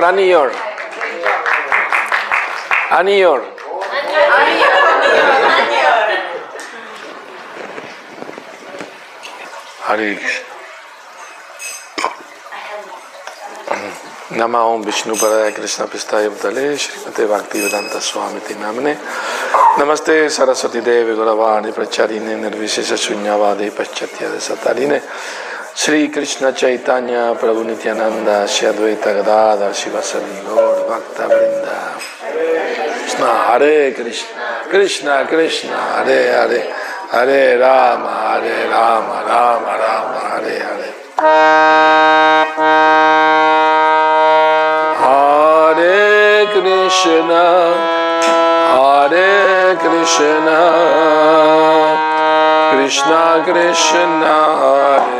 Anior, Anior. Anior. Hare नम ओम विष्णु पराय कृष्ण पिस्ताय तले श्रीमते भक्ति वेदांत स्वामी नामने नमस्ते सरस्वती देव गुरवाणी प्रचारिणे निर्विशेष शून्यवादे पश्चात सतारिणे श्री कृष्ण चैतन्य प्रभु नित्यानंद श्री अद्वैत गदाधर शिवसरी गौर भक्त वृंदा कृष्ण हरे कृष्ण कृष्ण कृष्ण हरे हरे हरे राम हरे राम राम राम हरे हरे हरे कृष्ण हरे कृष्ण कृष्ण कृष्ण हरे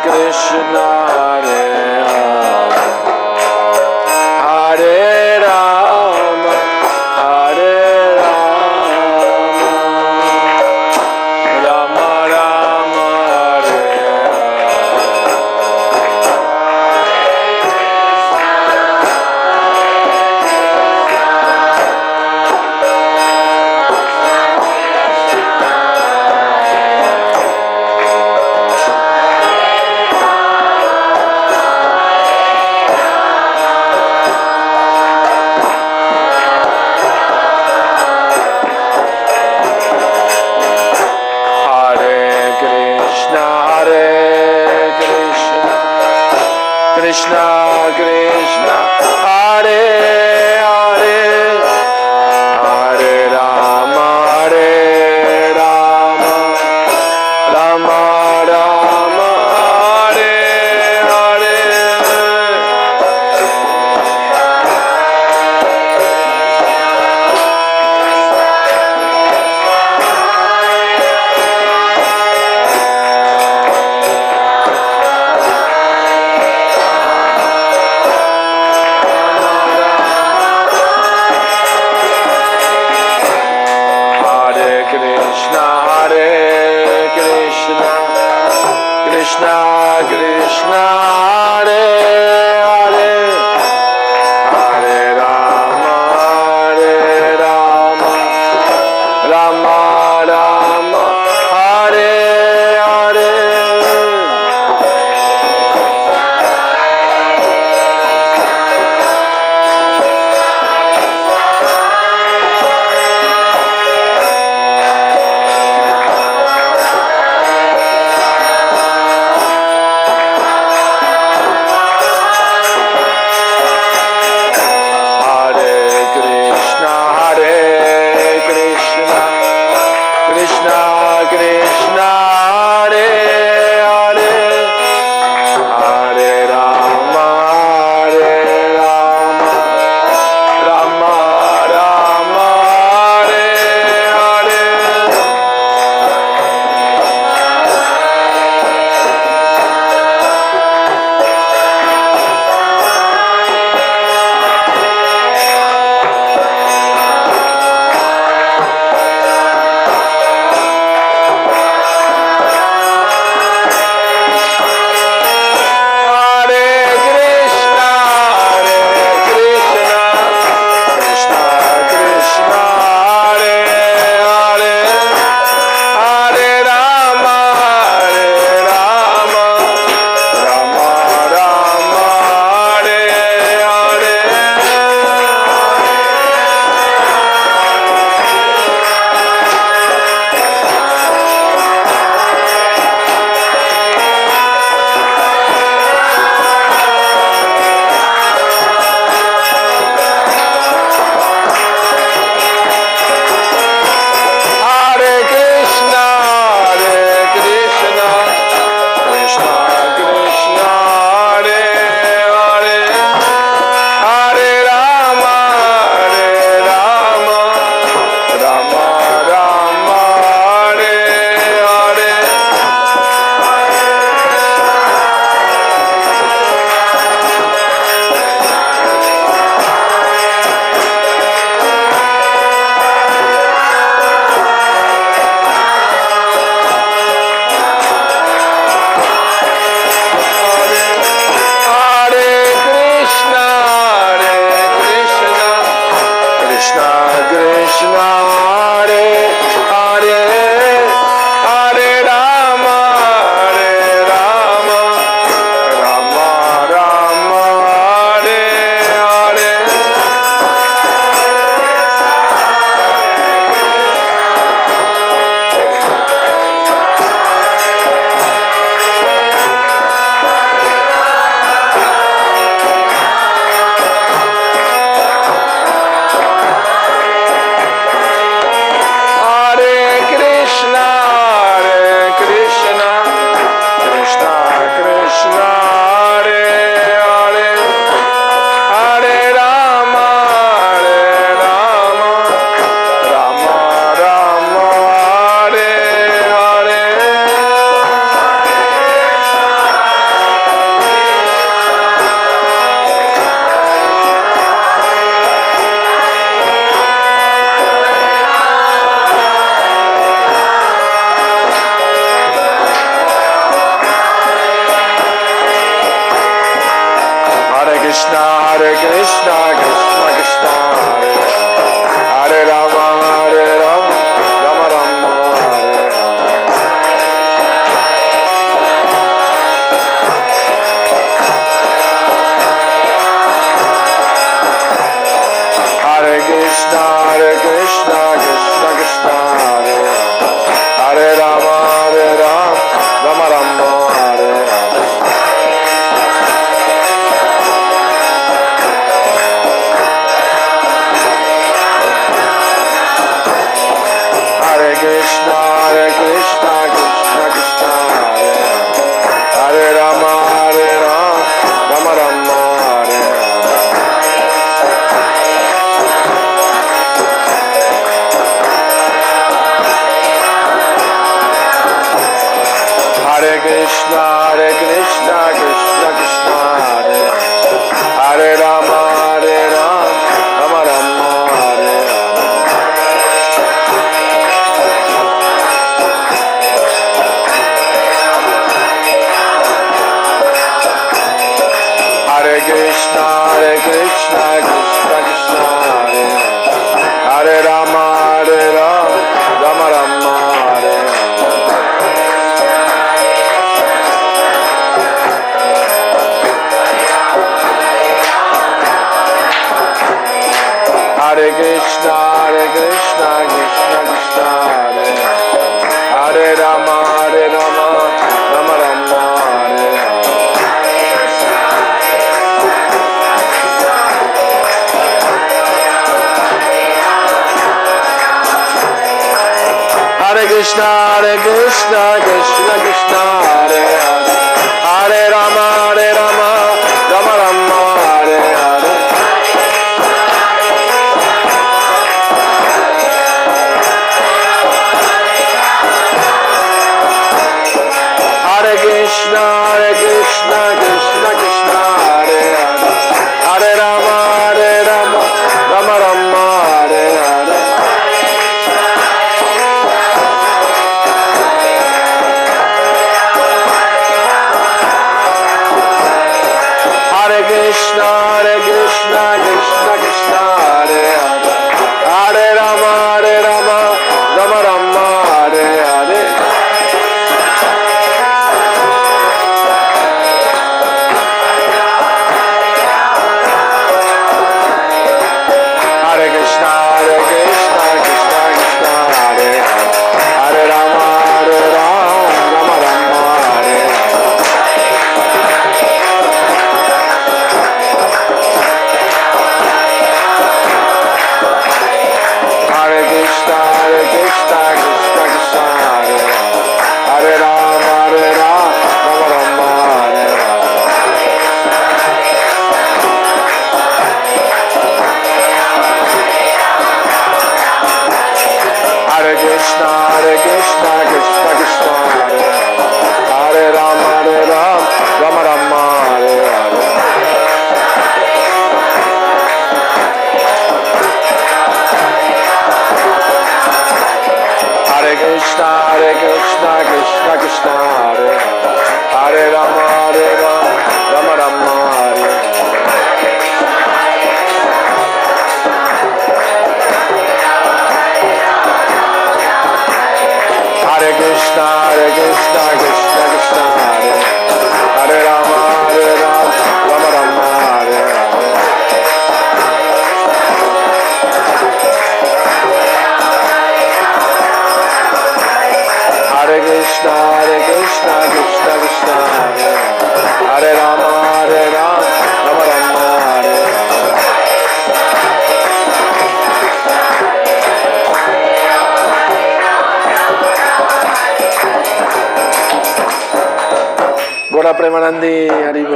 Krishna Hare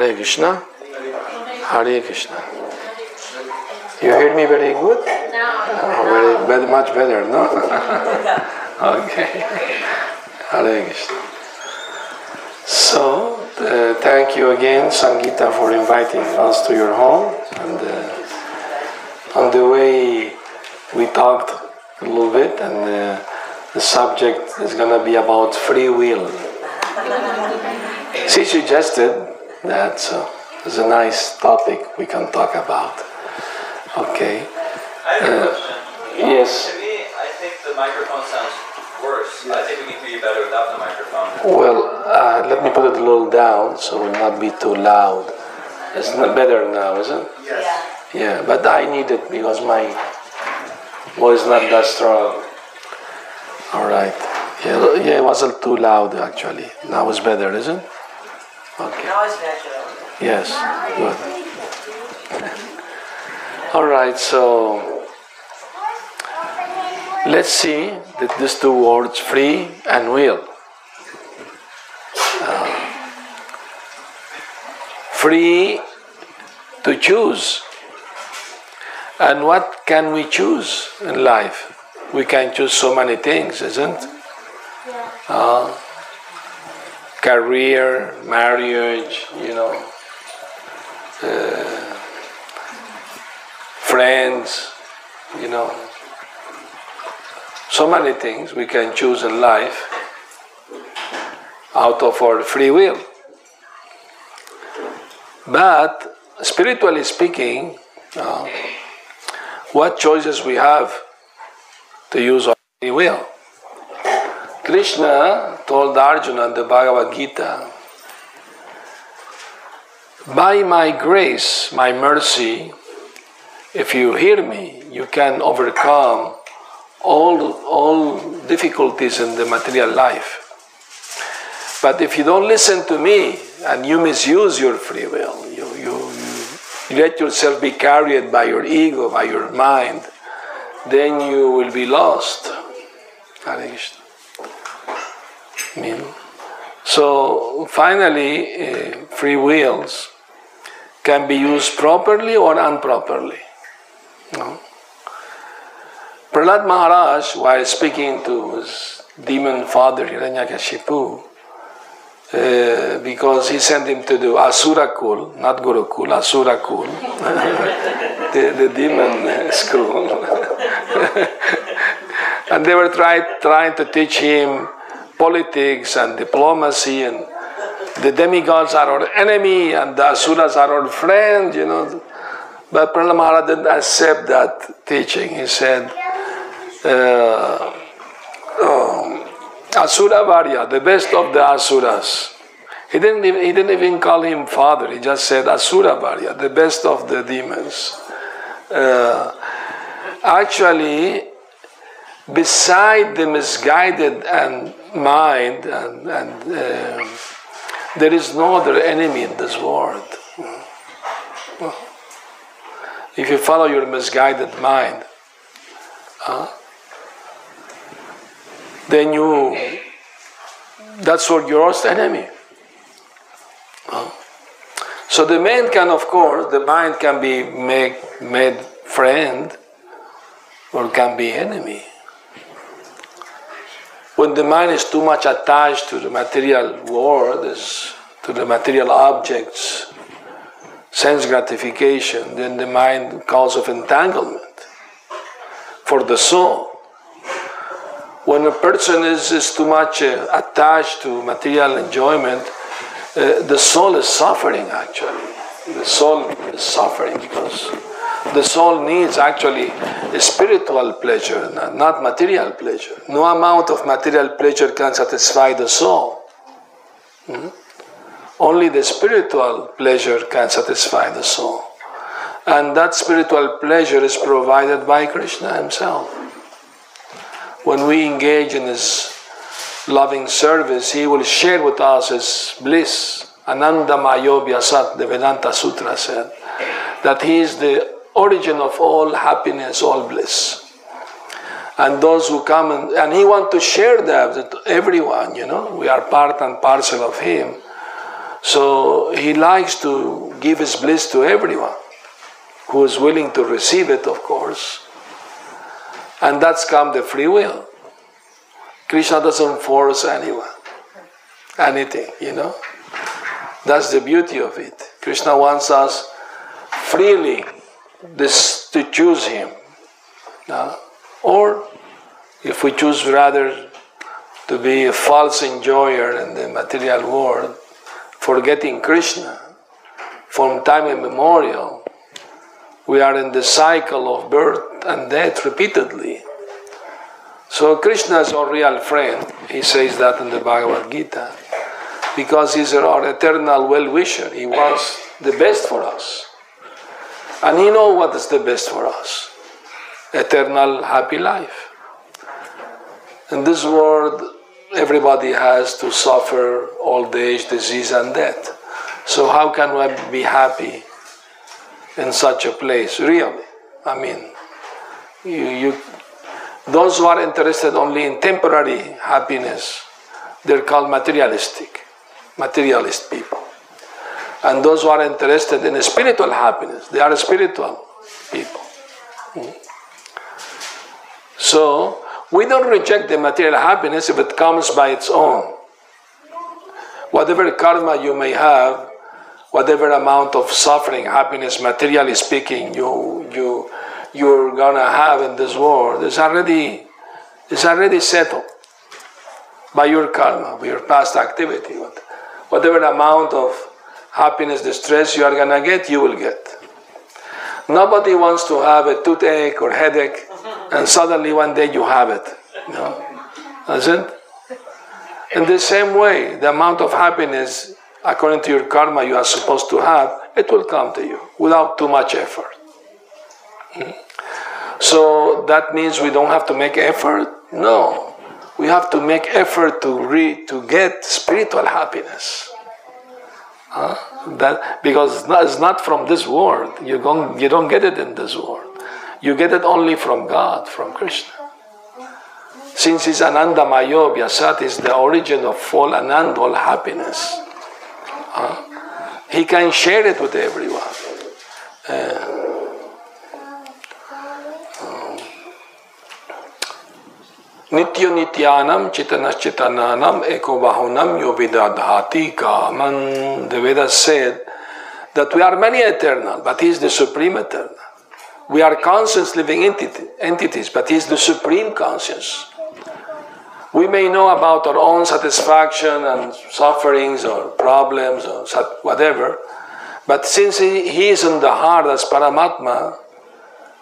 Hare Krishna. Hare Krishna. You hear me very good? No. Oh, very, much better, no? okay. Hare Krishna. So, uh, thank you again, Sangita, for inviting us to your home. And uh, on the way, we talked a little bit, and uh, the subject is going to be about free will. She suggested that, so it's a nice topic we can talk about. Okay. I have a question. Yes. To me, I think the microphone sounds worse. I think we can hear you better without the microphone. Well, uh, let me put it a little down so it will not be too loud. It's not better now, is it? Yeah. Yeah, but I need it because my voice is not that strong. All right. Yeah, yeah, it wasn't too loud actually. Now it's better, isn't it? Okay. Yes. Good. All right. So let's see that these two words, free and will. Uh, free to choose. And what can we choose in life? We can choose so many things, isn't? Uh, career, marriage, you know, uh, friends, you know, so many things we can choose in life out of our free will. But spiritually speaking, uh, what choices we have to use our free will? Krishna told Arjuna in the Bhagavad Gita, by my grace, my mercy, if you hear me, you can overcome all, all difficulties in the material life. But if you don't listen to me and you misuse your free will, you, you, you let yourself be carried by your ego, by your mind, then you will be lost. Hare Krishna. Mean, so finally, uh, free wills can be used properly or improperly. No? Prahlad Maharaj, while speaking to his demon father Hiranyakashipu, uh, because he sent him to do Asura Kul, not Gurukul, Asura Kul, the, the demon school. and they were try, trying to teach him politics and diplomacy and the demigods are our enemy and the asuras are our friend, you know. But Prahlad Maharaj didn't accept that teaching. He said, uh, um, Asura Varya, the best of the Asuras. He didn't, even, he didn't even call him father, he just said Asura Varya, the best of the demons. Uh, actually, beside the misguided and mind and, and uh, there is no other enemy in this world. If you follow your misguided mind, uh, then you, that's your worst enemy. So the man can, of course, the mind can be make, made friend or can be enemy. When the mind is too much attached to the material world, to the material objects, sense gratification, then the mind cause of entanglement for the soul. When a person is, is too much uh, attached to material enjoyment, uh, the soul is suffering actually. The soul is suffering because the soul needs actually a spiritual pleasure, not material pleasure. No amount of material pleasure can satisfy the soul. Mm-hmm. Only the spiritual pleasure can satisfy the soul. And that spiritual pleasure is provided by Krishna himself. When we engage in his loving service, he will share with us his bliss. Ananda Mayo Vyasat, the Vedanta Sutra said, that he is the origin of all happiness, all bliss. And those who come and, and he wants to share that with everyone, you know, we are part and parcel of him. So he likes to give his bliss to everyone who is willing to receive it, of course. And that's come the free will. Krishna doesn't force anyone, anything, you know. That's the beauty of it. Krishna wants us freely this to choose him. Uh, or if we choose rather to be a false enjoyer in the material world, forgetting Krishna from time immemorial. We are in the cycle of birth and death repeatedly. So Krishna is our real friend. He says that in the Bhagavad Gita. Because he's our eternal well-wisher. He wants the best for us. And he knows what is the best for us. Eternal happy life. In this world, everybody has to suffer old age, disease, and death. So how can we be happy in such a place? Really, I mean, you, you, those who are interested only in temporary happiness, they're called materialistic, materialist people. And those who are interested in spiritual happiness, they are spiritual people. Hmm. So we don't reject the material happiness if it comes by its own. Whatever karma you may have, whatever amount of suffering, happiness, materially speaking, you you you're gonna have in this world is already is already settled by your karma, by your past activity. Whatever amount of happiness, the stress you are gonna get, you will get. Nobody wants to have a toothache or headache and suddenly one day you have it. Know? That's it? In the same way, the amount of happiness according to your karma you are supposed to have, it will come to you without too much effort. Hmm? So that means we don't have to make effort? No. We have to make effort to re, to get spiritual happiness. That, because it's not, from this world. You don't, you don't get it in this world. You get it only from God, from Krishna. Since it's Ananda Mayo Vyasat is the origin of all Ananda, all happiness. Huh? He can share it with everyone. Uh, Nitya Nityanam Chitanachitananam Ekobahunam Yovidadhati Kaman. The Vedas said that we are many eternal, but He is the supreme eternal. We are conscious living entity, entities, but He is the supreme conscious. We may know about our own satisfaction and sufferings or problems or whatever, but since He, he is in the heart as Paramatma,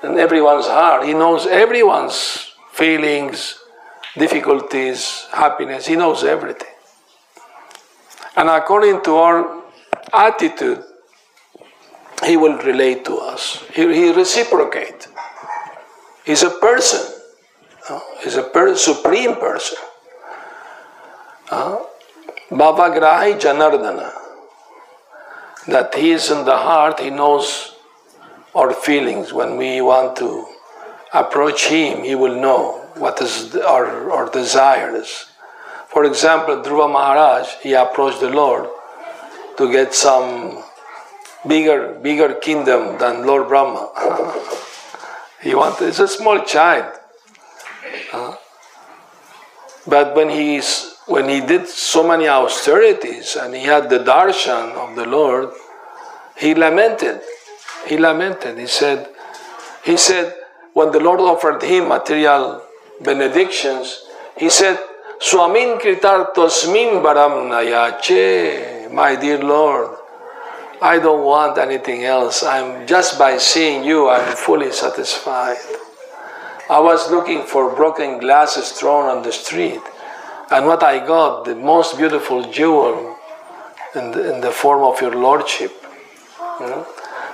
in everyone's heart, He knows everyone's feelings, difficulties, happiness. He knows everything. And according to our attitude, He will relate to us. He, he reciprocate. He's a person. He's a per- supreme person. Uh, Bhava Grahi Janardana. That He is in the heart, He knows our feelings. When we want to approach Him, He will know what is our, our desires. For example, Dhruva Maharaj, he approached the Lord to get some bigger, bigger kingdom than Lord Brahma. he wanted, it's a small child. Uh, but when he's when he did so many austerities and he had the darshan of the Lord, he lamented. He lamented. He said, he said, when the Lord offered him material benedictions, he said, Swamin kritartosmin baram nayache, my dear Lord, I don't want anything else. I'm just by seeing you, I'm fully satisfied. I was looking for broken glasses thrown on the street, and what I got, the most beautiful jewel in the, in the form of your Lordship. You know?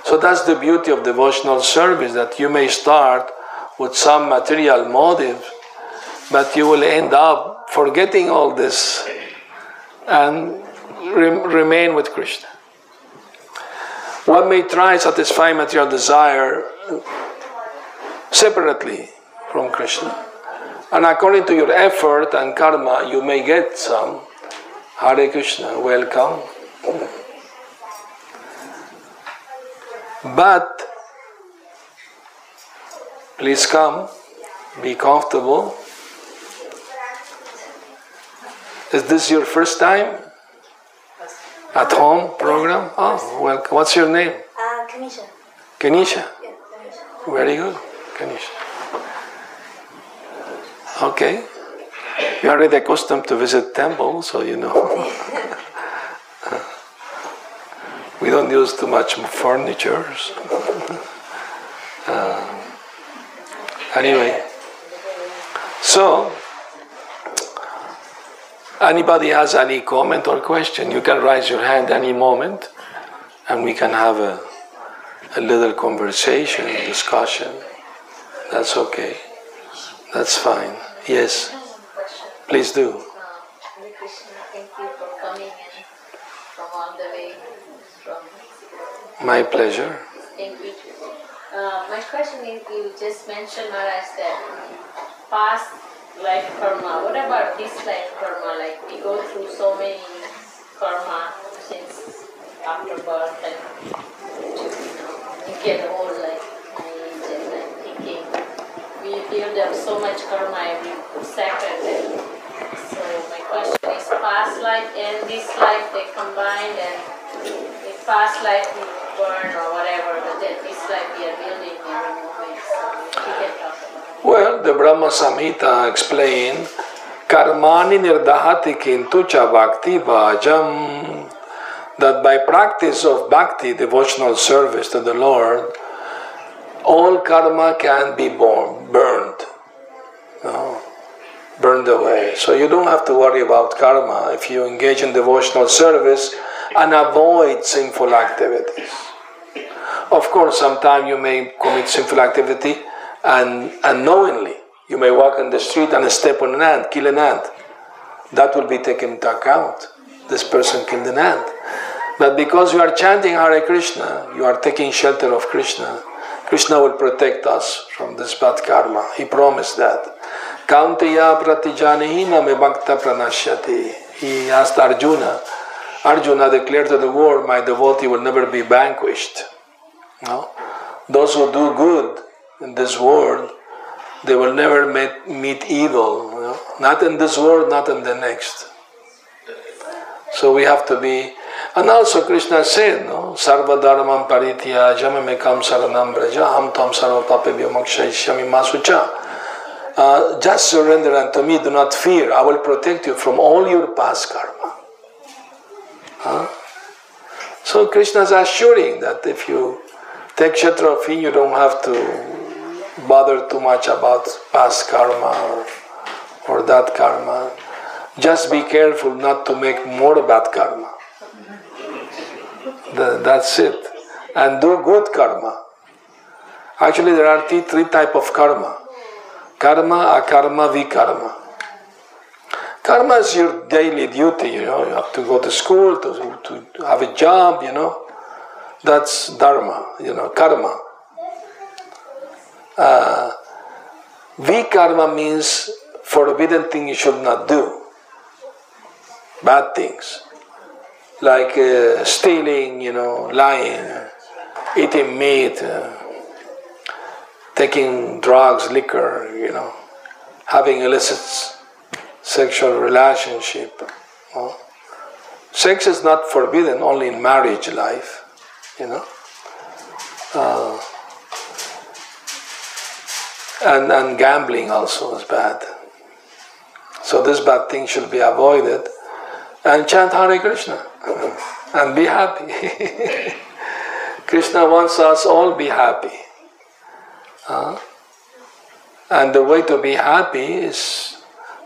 So that's the beauty of devotional service that you may start with some material motive, but you will end up forgetting all this and re- remain with Krishna. One may try satisfy material desire separately from Krishna. And according to your effort and karma, you may get some. Hare Krishna, welcome. But please come, be comfortable. Is this your first time at home program? Oh, well, What's your name? Uh, Kanisha. Kenisha. Yeah, Kanisha. Very good, Kenisha. Okay. you're already accustomed to visit temples, so you know. we don't use too much furniture. Uh, anyway, so anybody has any comment or question, you can raise your hand any moment, and we can have a, a little conversation, discussion. That's okay. That's fine. Yes, please do. My pleasure. Thank you. Uh, my question is, you just mentioned Maharaj that past life karma. What about this life karma? Like we go through so many karma since after birth and you get old like age and I'm thinking we build up so much karma every second. And so my question is past life and this life they combined and in past life we burn or whatever, but then this life we are building every moment. So we can talk the Brahma Samhita explain karmani nirdahati kintu bhakti bhajam that by practice of bhakti, devotional service to the Lord, all karma can be born, burned, no, burned away. So you don't have to worry about karma if you engage in devotional service and avoid sinful activities. Of course, sometimes you may commit sinful activity and unknowingly. You may walk on the street and step on an ant, kill an ant. That will be taken into account. This person killed an ant. But because you are chanting Hare Krishna, you are taking shelter of Krishna. Krishna will protect us from this bad karma. He promised that. Kaunteya pratijanihina me bhakta pranashyati. He asked Arjuna. Arjuna declared to the world, my devotee will never be vanquished. No? Those who do good in this world, they will never meet, meet evil. you know? Not in this world, not in the next. So we have to be, and also Krishna said, no, Sarva Dharmam Paritya Jamamekam Saranam Braja Ham Tam Sarva Papebhyo Masucha. Uh, just surrender unto me, do not fear. I will protect you from all your past karma. Huh? So Krishna is assuring that if you take him, you don't have to bother too much about past karma or, or that karma. Just be careful not to make more bad karma. The- that's it. And do good karma. Actually, there are three, three type of karma. Karma, akarma, vikarma. Karma is your daily duty, you know. You have to go to school, to, to have a job, you know. That's dharma, you know, karma. Uh, vikarma means forbidden thing you should not do. Bad things. Like uh, stealing, you know, lying, eating meat, uh, taking drugs, liquor, you know, having illicit sexual relationship. you know. Sex is not forbidden only in marriage life, you know. Uh, and, and gambling also is bad. So this bad thing should be avoided. And chant Hare Krishna and be happy. Krishna wants us all be happy. And the way to be happy is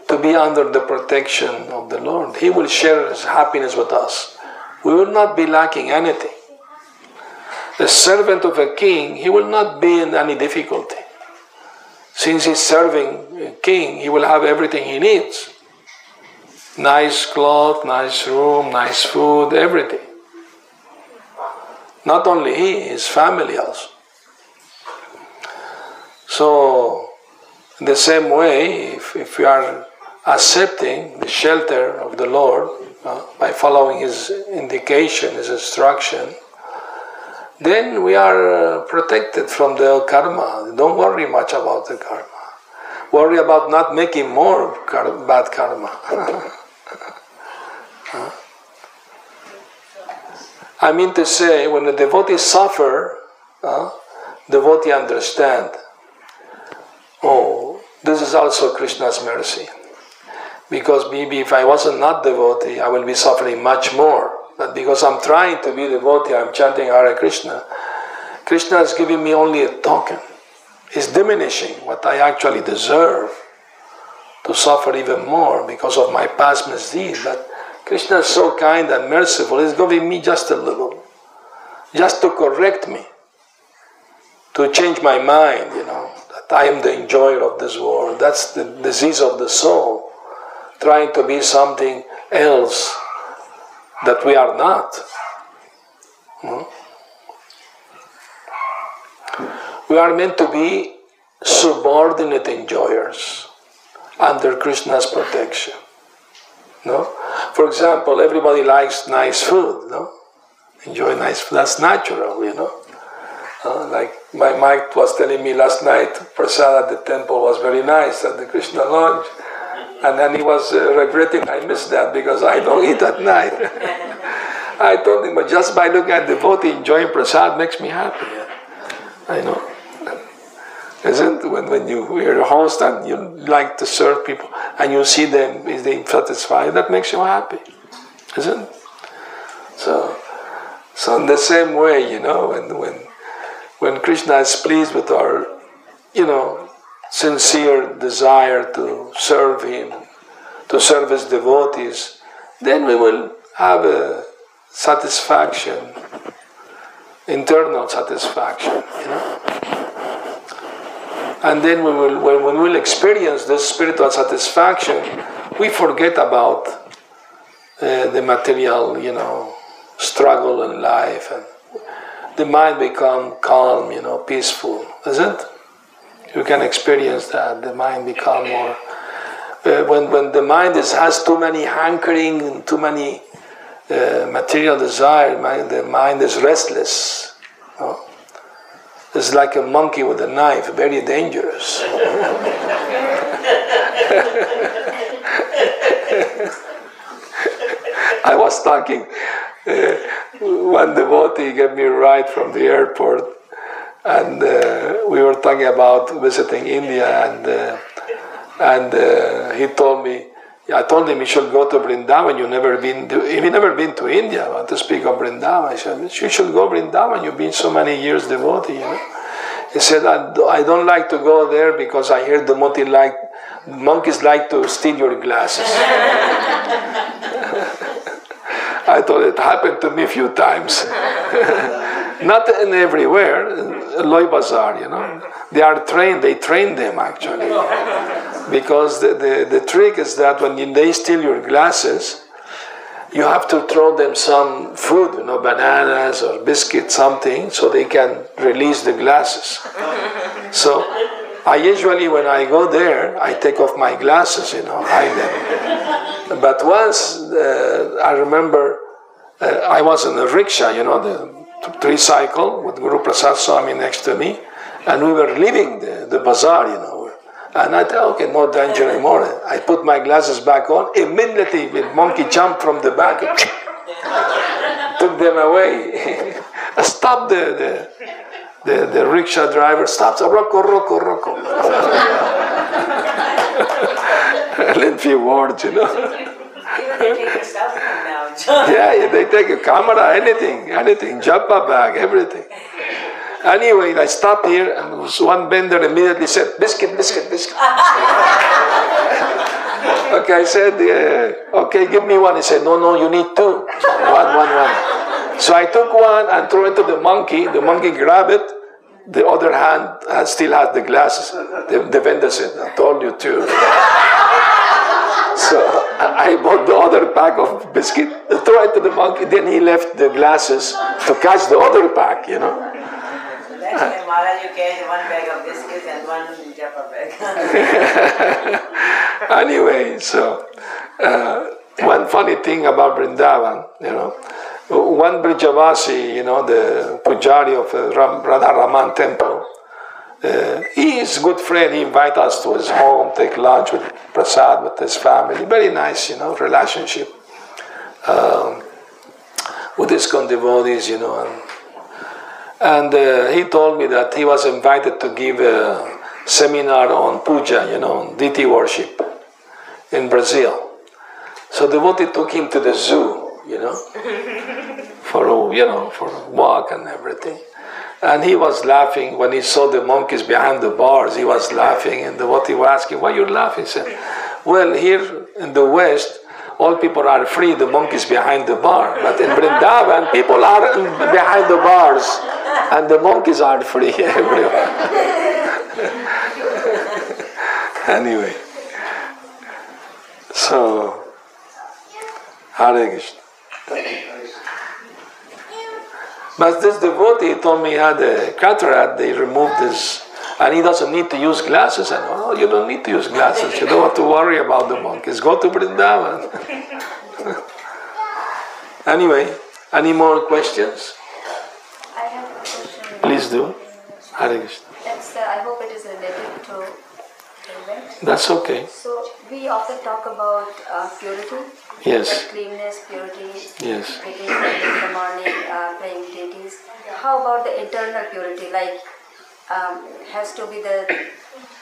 to be under the protection of the Lord. He will share His happiness with us. We will not be lacking anything. The servant of a king, he will not be in any difficulty. Since he's serving king, he will have everything he needs nice cloth, nice room, nice food, everything. Not only he, his family also. So, in the same way, if, if we are accepting the shelter of the Lord uh, by following His indication, His instruction, then we are uh, protected from the karma. Don't worry much about the karma. Worry about not making more bad karma. I mean to say, when the devotees suffer, uh, devotee understand. Oh, this is also Krishna's mercy. because maybe if I wasn't not devotee, I will be suffering much more. Because I'm trying to be devotee, I'm chanting Hare Krishna. Krishna is giving me only a token. It's diminishing what I actually deserve to suffer even more because of my past misdeed. But Krishna is so kind and merciful, He's giving me just a little, just to correct me, to change my mind, you know, that I am the enjoyer of this world. That's the disease of the soul, trying to be something else that we are not. Hmm? We are meant to be subordinate enjoyers under Krishna's protection. No? For example, everybody likes nice food, no? Enjoy nice food. That's natural, you know. Uh, like my Mike was telling me last night, prasad at the temple was very nice at the Krishna Lodge. And then he was uh, regretting I missed that because I don't eat at night. I told him, but just by looking at the devotee enjoying prasad makes me happy. I know. Isn't when, when you you're a host and you like to serve people and you see them is they satisfied, that makes you happy. Isn't it? So so in the same way, you know, when when when Krishna is pleased with our, you know, sincere desire to serve him, to serve his devotees, then we will have a satisfaction, internal satisfaction, you know. And then we will, when, when we'll experience this spiritual satisfaction, we forget about uh, the material, you know, struggle in life, and the mind become calm, you know, peaceful, isn't? You can experience that. The mind become more. Uh, when when the mind is, has too many hankering and too many uh, material desire, mind, the mind is restless. You know? It's like a monkey with a knife, very dangerous. I was talking, uh, one devotee gave me a ride from the airport, and uh, we were talking about visiting India, and uh, and uh, he told me, I told him he should go to Vrindavan. You never been to, if you never been to India, to speak of Vrindavan. I said, you should go Vrindavan. You've been so many years devotee, you know. He said, I, I don't like to go there because I hear the monkey like, monkeys like to steal your glasses. I thought it happened to me a few times. Not in everywhere, Loi Bazaar, you know. They are trained, they train them actually. Because the, the, the trick is that when they steal your glasses, you have to throw them some food, you know, bananas or biscuits, something, so they can release the glasses. So I usually, when I go there, I take off my glasses, you know, hide them. But once uh, I remember uh, I was in a rickshaw, you know, the tricycle with Guru Prasad Swami next to me, and we were leaving the, the bazaar, you know. And I thought, okay, no danger anymore. I put my glasses back on. Immediately, the monkey jumped from the back, took them away. Stop the, the, the, the rickshaw driver, stops, Rocco, Rocco, Rocco. few words, you know. Even they take a cell phone now. yeah, they take a camera, anything, anything, jumpa bag, everything. Anyway, I stopped here and one vendor immediately said, biscuit, biscuit, biscuit. okay, I said, uh, okay, give me one. He said, no, no, you need two. One, one, one. So I took one and threw it to the monkey. The monkey grabbed it. The other hand still had the glasses. The, the vendor said, I told you to. So I bought the other pack of biscuit, threw it to the monkey. Then he left the glasses to catch the other pack, you know. You one bag of biscuits and one bag. anyway, so uh, one funny thing about Vrindavan, you know, one Brijavasi, you know, the pujari of the Ram, Radha Raman temple, uh, he is a good friend. He invited us to his home, take lunch with Prasad, with his family. Very nice, you know, relationship um, with his devotees, you know. And, and uh, he told me that he was invited to give a seminar on puja, you know, deity worship in, Brazil. So devotee took him to the zoo, you know, for you know for a walk and everything. And he was laughing when he saw the monkeys behind the bars. He was laughing, and the devotee was asking, "Why you laughing?" He said, "Well, here in the West, all people are free. The monkeys behind the bar, but in Vrindavan, people are behind the bars, and the monkeys are free everywhere." anyway, so Hare Krishna. But this devotee told me he had a cataract, they removed this, and he doesn't need to use glasses. And oh, you don't need to use glasses. You don't have to worry about the monkeys. Go to Vrindavan. anyway, any more questions? I have a question. Please do. Hare Krishna. Uh, I hope it is related to the. That's okay. So we often talk about uh, purity, Yes. like cleanness, purity, Yes. in the morning, uh, praying deities. How about the internal purity? Like um, has to be the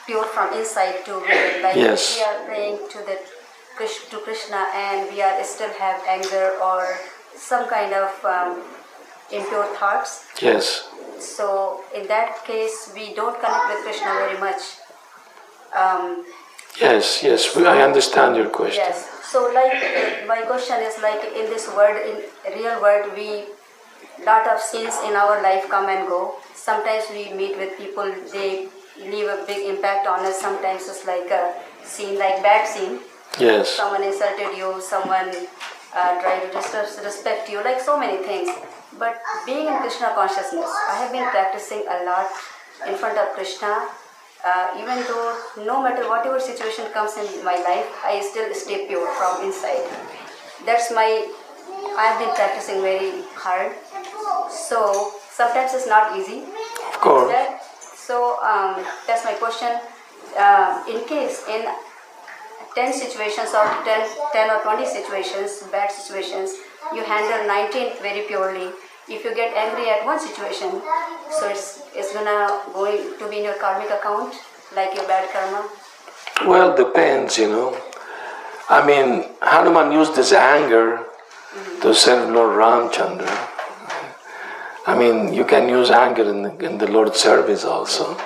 pure from inside to within. Like Yes. we are praying to the Krish- to Krishna and we are still have anger or some kind of um, impure thoughts. Yes. So in that case, we don't connect with Krishna very much. Um, Yes. Yes. I understand your question. yes. So like my question is like in this world, in real world, we lot of scenes in our life come and go. Sometimes we meet with people, they leave a big impact on us. Sometimes it's like a scene, like bad scene. Yes. Someone insulted you, someone uh, tried to dis- respect you, like so many things. But being in Krishna consciousness, I have been practicing a lot in front of Krishna. Uh, even though no matter whatever situation comes in my life, I still stay pure from inside. That's my, I have been practicing very hard. So sometimes it's not easy. Of course. That, so um, that's my question. Uh, in case in 10 situations or 10, 10 or 20 situations, bad situations, you handle 19 very purely. If you get angry at one situation, so it's, it's gonna going to be in your karmic account, like your bad karma. Well, depends, you know. I mean, Hanuman used his anger to serve Lord Ramchandra. I mean, you can use anger in the, in the Lord's service also.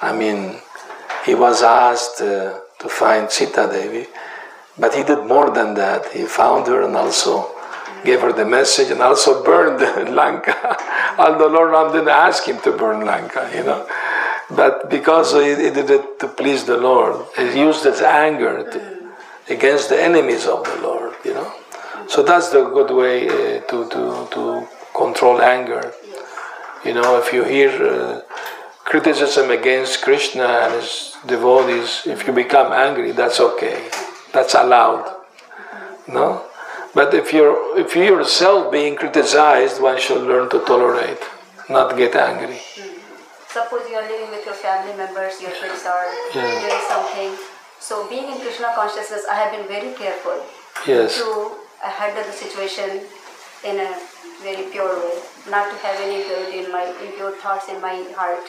I mean, he was asked uh, to find Sita Devi, but he did more than that. He found her and also gave her the message and also burned Lanka. Although Lord Ram didn't ask him to burn Lanka, you know. But because he, he did it to please the Lord, he used his anger to, against the enemies of the Lord, you know. So that's the good way uh, to, to, to control anger. You know, if you hear uh, criticism against Krishna and his devotees, if you become angry, that's okay. That's allowed. No? But if you're if you yourself being criticized, one should learn to tolerate, not get angry. Hmm. Suppose you are living with your family members, your kids are Yeah. doing something. So being in Krishna consciousness, I have been very careful Yes. to handle the situation in a very pure way, not to have any impurity in my impure thoughts in my heart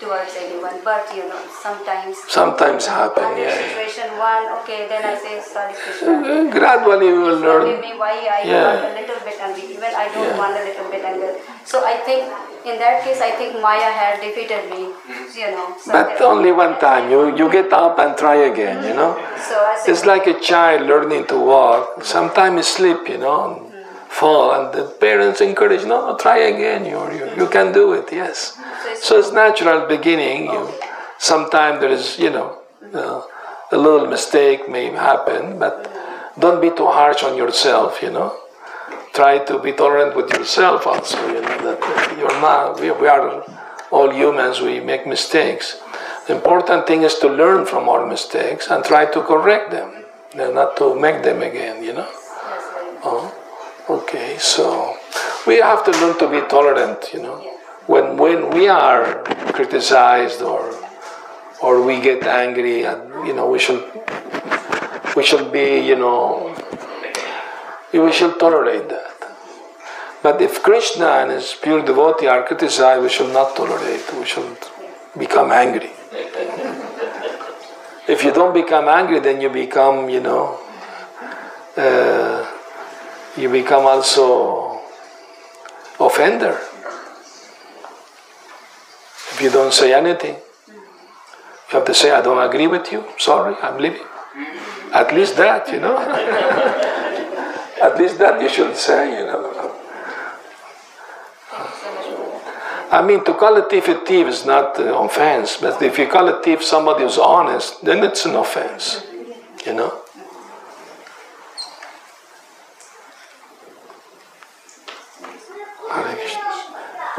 towards anyone. But you know, sometimes Sometimes happen, under yeah. situation one, okay, then I say sorry Krishna. Uh, Gradually you will learn. me why I Yeah. want a little bit angry. Even I don't Yeah. want a little bit anger. So I think in that case, I think Maya had defeated me. You know. So But only one time. You, you get up and try again, you know. So I said, It's like a child learning to walk. Sometimes slip, you know, and fall, and the parents encourage, no, no, try again. You, you, you can do it, yes. So it's natural beginning. You, sometimes there is, you know, uh, a little mistake may happen, but don't be too harsh on yourself, you know. Try to be tolerant with yourself also, you know, that you're not, we, we are all humans, we make mistakes. The important thing is to learn from our mistakes and try to correct them, and not to make them again, you know. yes, very. Oh, okay. So we have to learn to be tolerant. You know, when when we are criticized or or we get angry, and you know, we should we should be you know we should tolerate that. But if Krishna and his pure devotee are criticized, we should not tolerate. We should become angry. if you don't become angry, then you become, you know, uh, you become also offender. If you don't say anything, you have to say, I don't agree with you. Sorry, I'm leaving. At least that, you know. At least that you should say, you know. I mean, to call a thief a thief is not an offense, but if you call a thief somebody who's honest, then it's an offense, you know.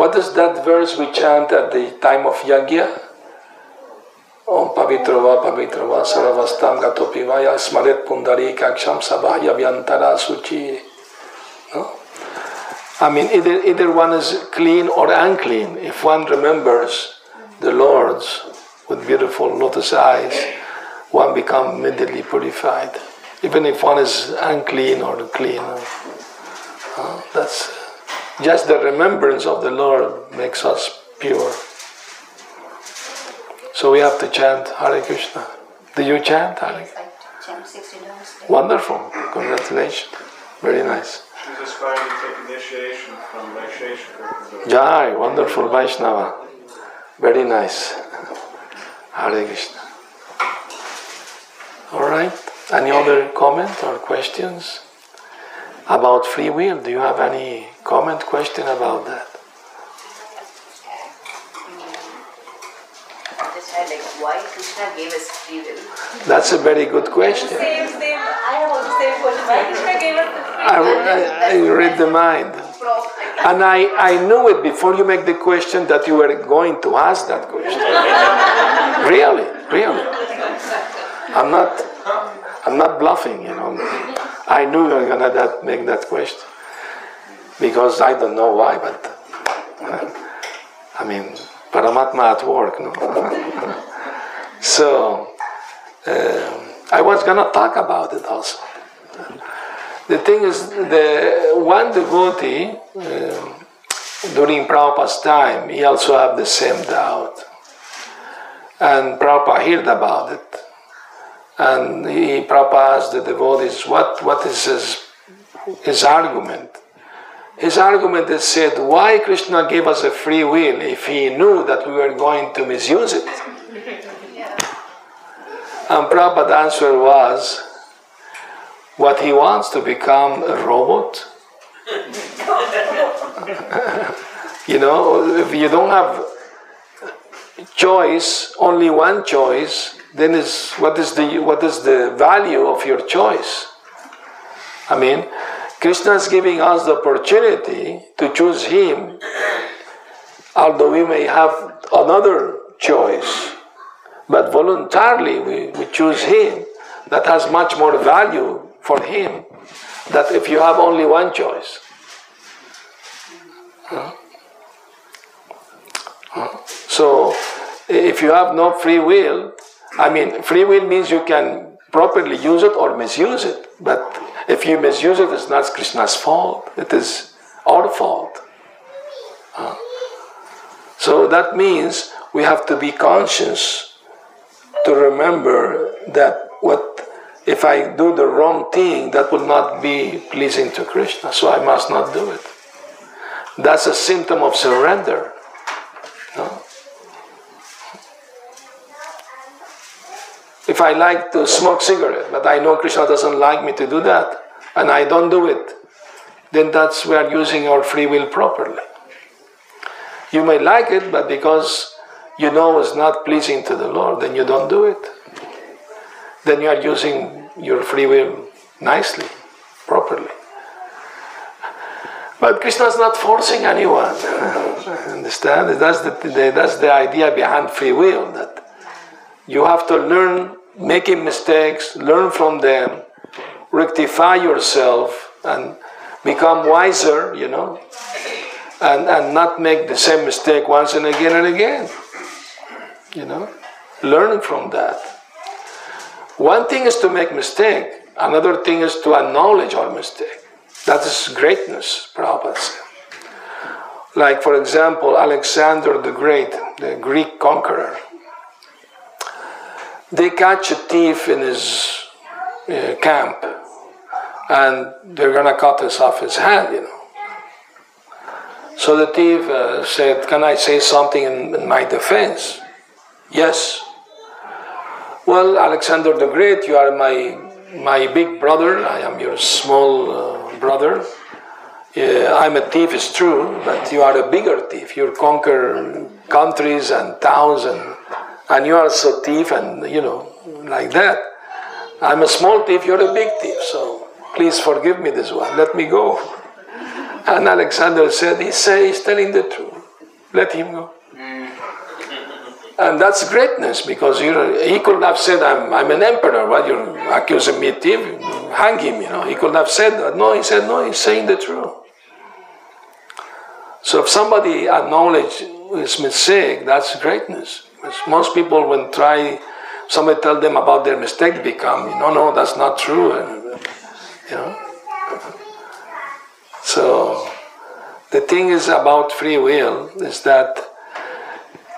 What is that verse we chant at the time of Yagya? Om Pavitrava Pavitrava Saravastam Gatopivaya Smaret Pundari Kaksham Sabhaya Vyantara Suchi. No? I mean, either, either one is clean or unclean. If one remembers the Lord's with beautiful lotus eyes, one becomes immediately purified. Even if one is unclean or clean. Uh, that's just the remembrance of the Lord makes us pure. So we have to chant Hare Krishna. Do you chant Hare? Yes, I chant 16 hours. Wonderful. Congratulations. Very nice. She's aspiring to take initiation from Vaisheshwar. Jai, wonderful Vaishnava. Very nice. Hare Krishna. All right. Any other comment or questions about free will? Do you have any comment, question about that? Why Krishna gave us free will. That's a very good question. I read the mind. And I, I knew it before you make the question that you were going to ask that question. really, really. I'm not, I'm not bluffing, you know. I knew you were gonna that, make that question because I don't know why, but I mean, Paramatma at work, no. so um I was gonna talk about it also. The thing is, the one devotee um, during Prabhupada's time, he also had the same doubt. And Prabhupada heard about it. And he, Prabhupada asked the devotees, what, what is his, his argument? His argument is said, why Krishna gave us a free will if he knew that we were going to misuse it? And Prabhupada's answer was, what he wants to become a robot. you know, if you don't have choice, only one choice, then is what is the what is the value of your choice? I mean, Krishna is giving us the opportunity to choose him, although we may have another choice, but voluntarily we, we choose him that has much more value for him that if you have only one choice. So, if you have no free will, I mean, free will means you can properly use it or misuse it. But if you misuse it, it's not Krishna's fault, it is our fault. Huh? So that means we have to be conscious to remember that what if I do the wrong thing, that will not be pleasing to Krishna, so I must not do it. That's a symptom of surrender. If I like to smoke cigarette, but I know Krishna doesn't like me to do that, and I don't do it, then that's we are using our free will properly. You may like it, but because you know it's not pleasing to the Lord, then you don't do it then you are using your free will nicely, properly. But Krishna is not forcing anyone. Understand? That's the, the, that's the idea behind free will that you have to learn making mistakes, learn from them, rectify yourself, and become wiser, you know, and, and not make the same mistake once and again and again. You know, learn from that. One thing is to make mistake. Another thing is to acknowledge our mistake. That is greatness, Prabhupada said. Like, for example, Alexander the Great, the Greek conqueror. They catch a thief in his uh, camp and they're going to cut us off his hand, you know. So the thief uh, said, Can I say something in, in my defense? Yes. Well, Alexander the Great, you are my, my big brother. I am your small uh, brother. Yeah, I'm a thief, it's true, but you are a bigger thief. You conquer countries and towns, and, and you are so thief, and you know, like that. I'm a small thief, you're a big thief, so please forgive me this one. Let me go. And Alexander said, He say he's telling the truth. Let him go. Mm. And that's greatness because he could have said, I'm, I'm an emperor. why you're accusing me of thief? Hang him, you know. He could have said that. No, he said, no, he's saying the truth. So if somebody acknowledge his mistake, that's greatness. Most people, when try, somebody tell them about their mistake, become, no, no, that's not true. And, you know. So the thing is about free will is that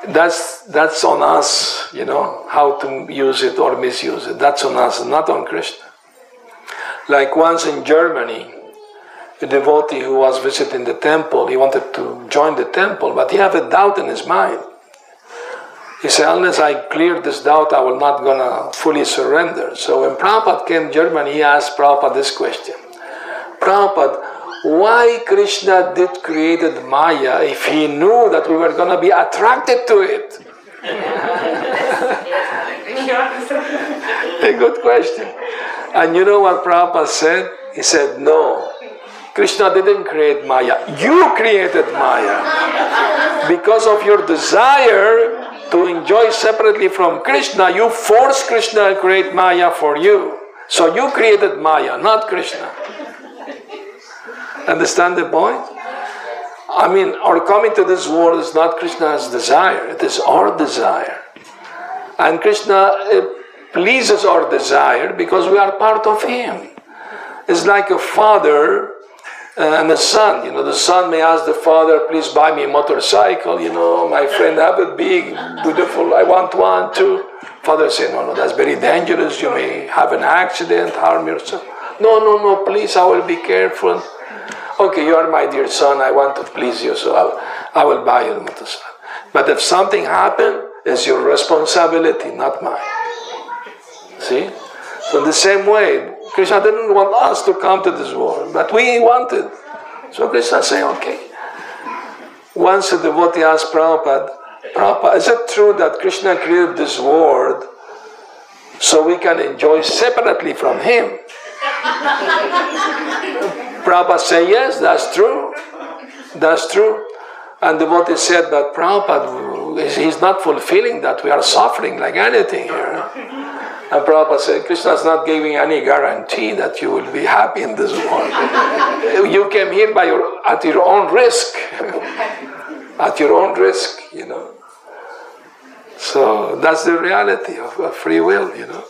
that's that's on us, you know, how to use it or misuse it. That's on us, not on Krishna. Like once in Germany, a devotee who was visiting the temple, he wanted to join the temple, but he had a doubt in his mind. He said, unless I clear this doubt, I will not gonna fully surrender. So when Prabhupada came to Germany, he asked Prabhupada this question. Prabhupada, why Krishna did created Maya if he knew that we were gonna be attracted to it? a good question. And you know what Prabhupada said? He said, no. Krishna didn't create Maya. You created Maya. Because of your desire to enjoy separately from Krishna, you force Krishna to create Maya for you. So you created Maya, not Krishna. Understand the point? I mean, our coming to this world is not Krishna's desire, it is our desire. And Krishna eh, pleases our desire because we are part of Him. It's like a father uh, and a son. You know, the son may ask the father, please buy me a motorcycle. You know, my friend have a big, beautiful, I want one too. Father say, no, no, that's very dangerous. You may have an accident, harm yourself. No, no, no, please, I will be careful. Okay, you are my dear son, I want to please you, so I will, I will buy you a motorcycle. But if something happened, it's your responsibility, not mine. See? So in the same way, Krishna didn't want us to come to this world, but we wanted. So Krishna said, okay. Once a devotee asked Prabhupada, Prabhupada, is it true that Krishna created this world so we can enjoy separately from him? Prabhupada said, yes, that's true. That's true. And the devotee said that Prabhupada, he's not fulfilling that. We are suffering like anything here. And Prabhupada said, Krishna is not giving any guarantee that you will be happy in this world. you came here by your, at your own risk. at your own risk, you know. So that's the reality of, free will, you know.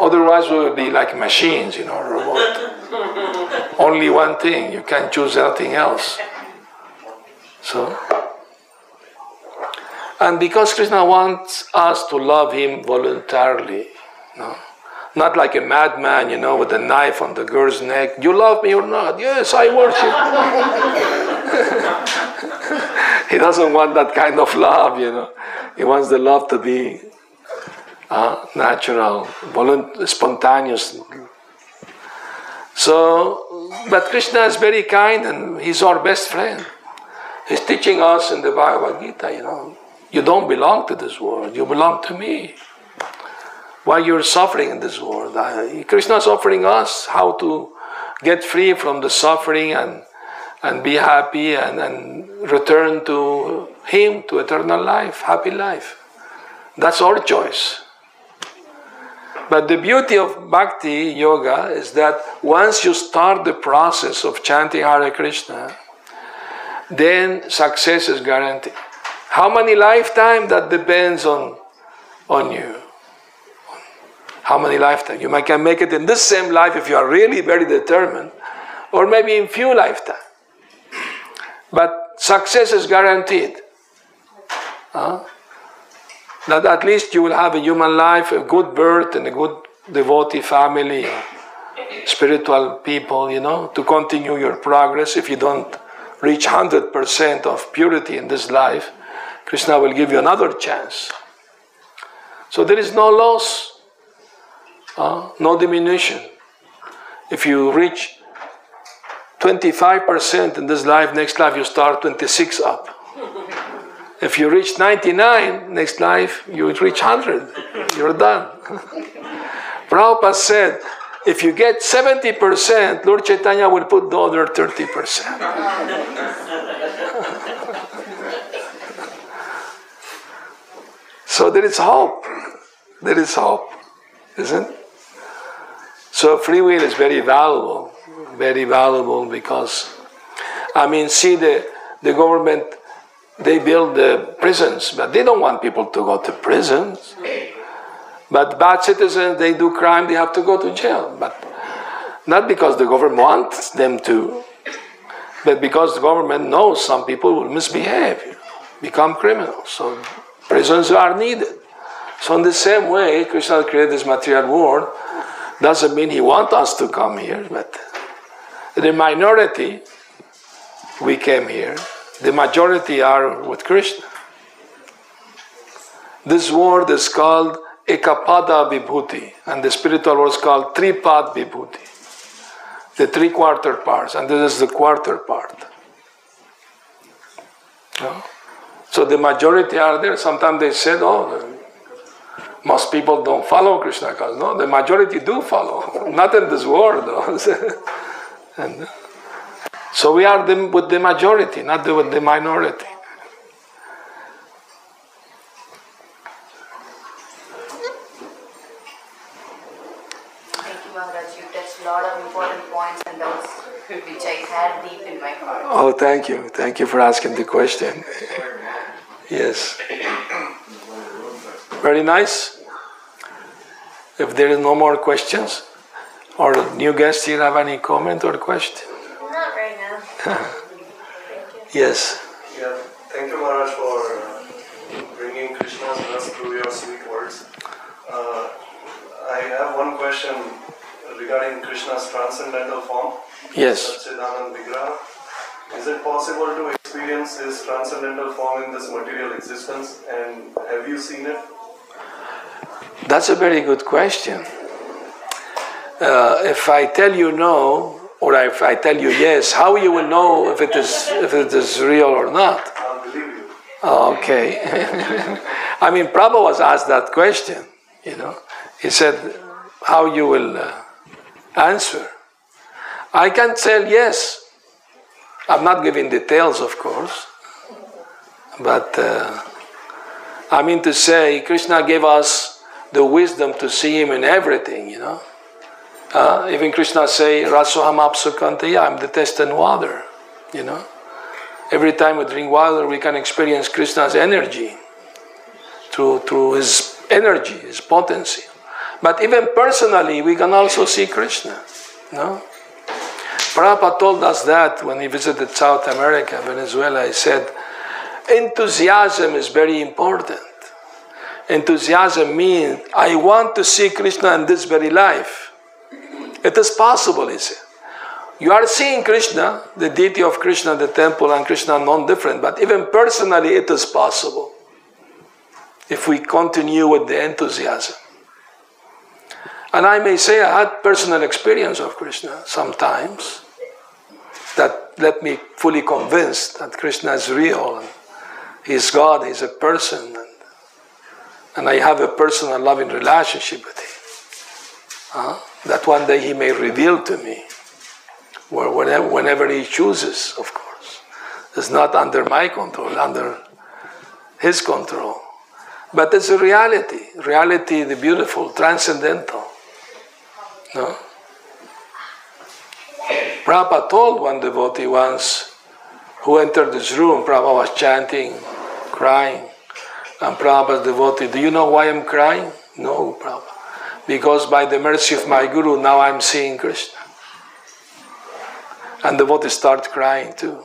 Otherwise, we would be like machines, you know, robot. Only one thing, you can't choose anything else. So, and because Krishna wants us to love Him voluntarily, no? not like a madman, you know, with a knife on the girl's neck. You love me or not? Yes, I worship. he doesn't want that kind of love, you know. He wants the love to be uh, natural, volunt- spontaneous. So, but Krishna is very kind and he's our best friend. He's teaching us in the Bhagavad Gita, you know, you don't belong to this world, you belong to me. Why you're suffering in this world? Krishna is offering us how to get free from the suffering and, and be happy and, and return to Him, to eternal life, happy life. That's our choice. But the beauty of bhakti yoga is that once you start the process of chanting Hare Krishna, then success is guaranteed. How many lifetime? That depends on, on you. How many lifetime? You might can make it in this same life if you are really very determined, or maybe in few lifetime. But success is guaranteed. Huh? that at least you will have a human life, a good birth, and a good devotee family, spiritual people, you know, to continue your progress. If you don't reach 100% of purity in this life, Krishna will give you another chance. So there is no loss, uh, no diminution. If you reach 25% in this life, next life you start 26 up. If you reach 99, next life you reach 100. You're done. Prabhupada said, if you get 70%, Lord Chaitanya will put the other 30%. So there is hope. There is hope, isn't it? So free will is very valuable, very valuable because, I mean, see the, the government, they build the prisons, but they don't want people to go to prisons. But bad citizens, they do crime, they have to go to jail. But not because the government wants them to, but because the government knows some people will misbehave, become criminals. So prisons are needed. So in the same way, Krishna created this material world. Doesn't mean he wants us to come here, but the minority, we came here. The majority are with Krishna. This world is called Ekapada Vibhuti, and the spiritual world is called Tripad Vibhuti. The three quarter parts, and this is the quarter part. So the majority are there. Sometimes they said, oh, most people don't follow Krishna consciousness. No, the majority do follow. Not in this world, though. and, uh, so we are the, with the majority, not the, with the minority. Thank you, Maharaj. You touched a lot of important points and doubts which I had deep in my heart. Oh, thank you. Thank you for asking the question. Yes. Very nice. If there is no more questions, or new guests here have any comment or question? Not right now. Yes. Yeah, thank you, Maharaj, for uh, bringing Krishna's verse through your sweet words. Uh, I have one question regarding Krishna's transcendental form, Yes. Satchidanand Vigraha. Is it possible to experience this transcendental form in this material existence? And have you seen it? That's a very good question. Uh, if I tell you no, or if I tell you yes, how you will know if it is if it is real or not? I'll believe you. Oh, okay. I mean, Prabhupada was asked that question. You know, he said, "How you will uh, answer?" I can tell yes. I'm not giving details, of course, but uh, I mean to say, Krishna gave us the wisdom to see Him in everything. You know, uh, even Krishna say, "Rasoham apsukantaya," I'm the test and water. You know. Every time we drink water, we can experience Krishna's energy through, through his energy, his potency. But even personally, we can also see Krishna. you No? Prabhupada told us that when he visited South America, Venezuela. He said, enthusiasm is very important. Enthusiasm means, I want to see Krishna in this very life. It is possible, he said. You are seeing Krishna, the deity of Krishna, the temple, and Krishna are non different, but even personally, it is possible if we continue with the enthusiasm. And I may say I had personal experience of Krishna sometimes that let me fully convinced that Krishna is real and He's God, He's a person, and, and I have a personal loving relationship with Him. Huh? That one day He may reveal to me or whenever, whenever he chooses, of course. It's not under my control, under his control. But it's a reality. Reality, the beautiful, transcendental. No? Prabhupada told one devotee once who entered this room, Prabhupada was chanting, crying. And Prabhupada's devotee, do you know why I'm crying? No, Prabhupada. Because by the mercy of my Guru, now I'm seeing Krishna. And the devotee started crying too.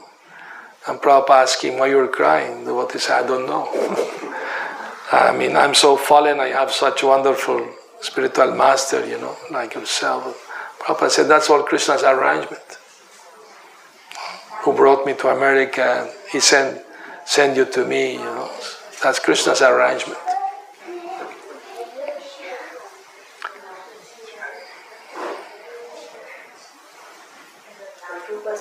And Prabhupada asked him, why you're crying? The devotee said, I don't know. I mean, I'm so fallen, I have such wonderful spiritual master, you know, like yourself. Prabhupada said that's all Krishna's arrangement. Who brought me to America, he sent, sent you to me, you know. That's Krishna's arrangement.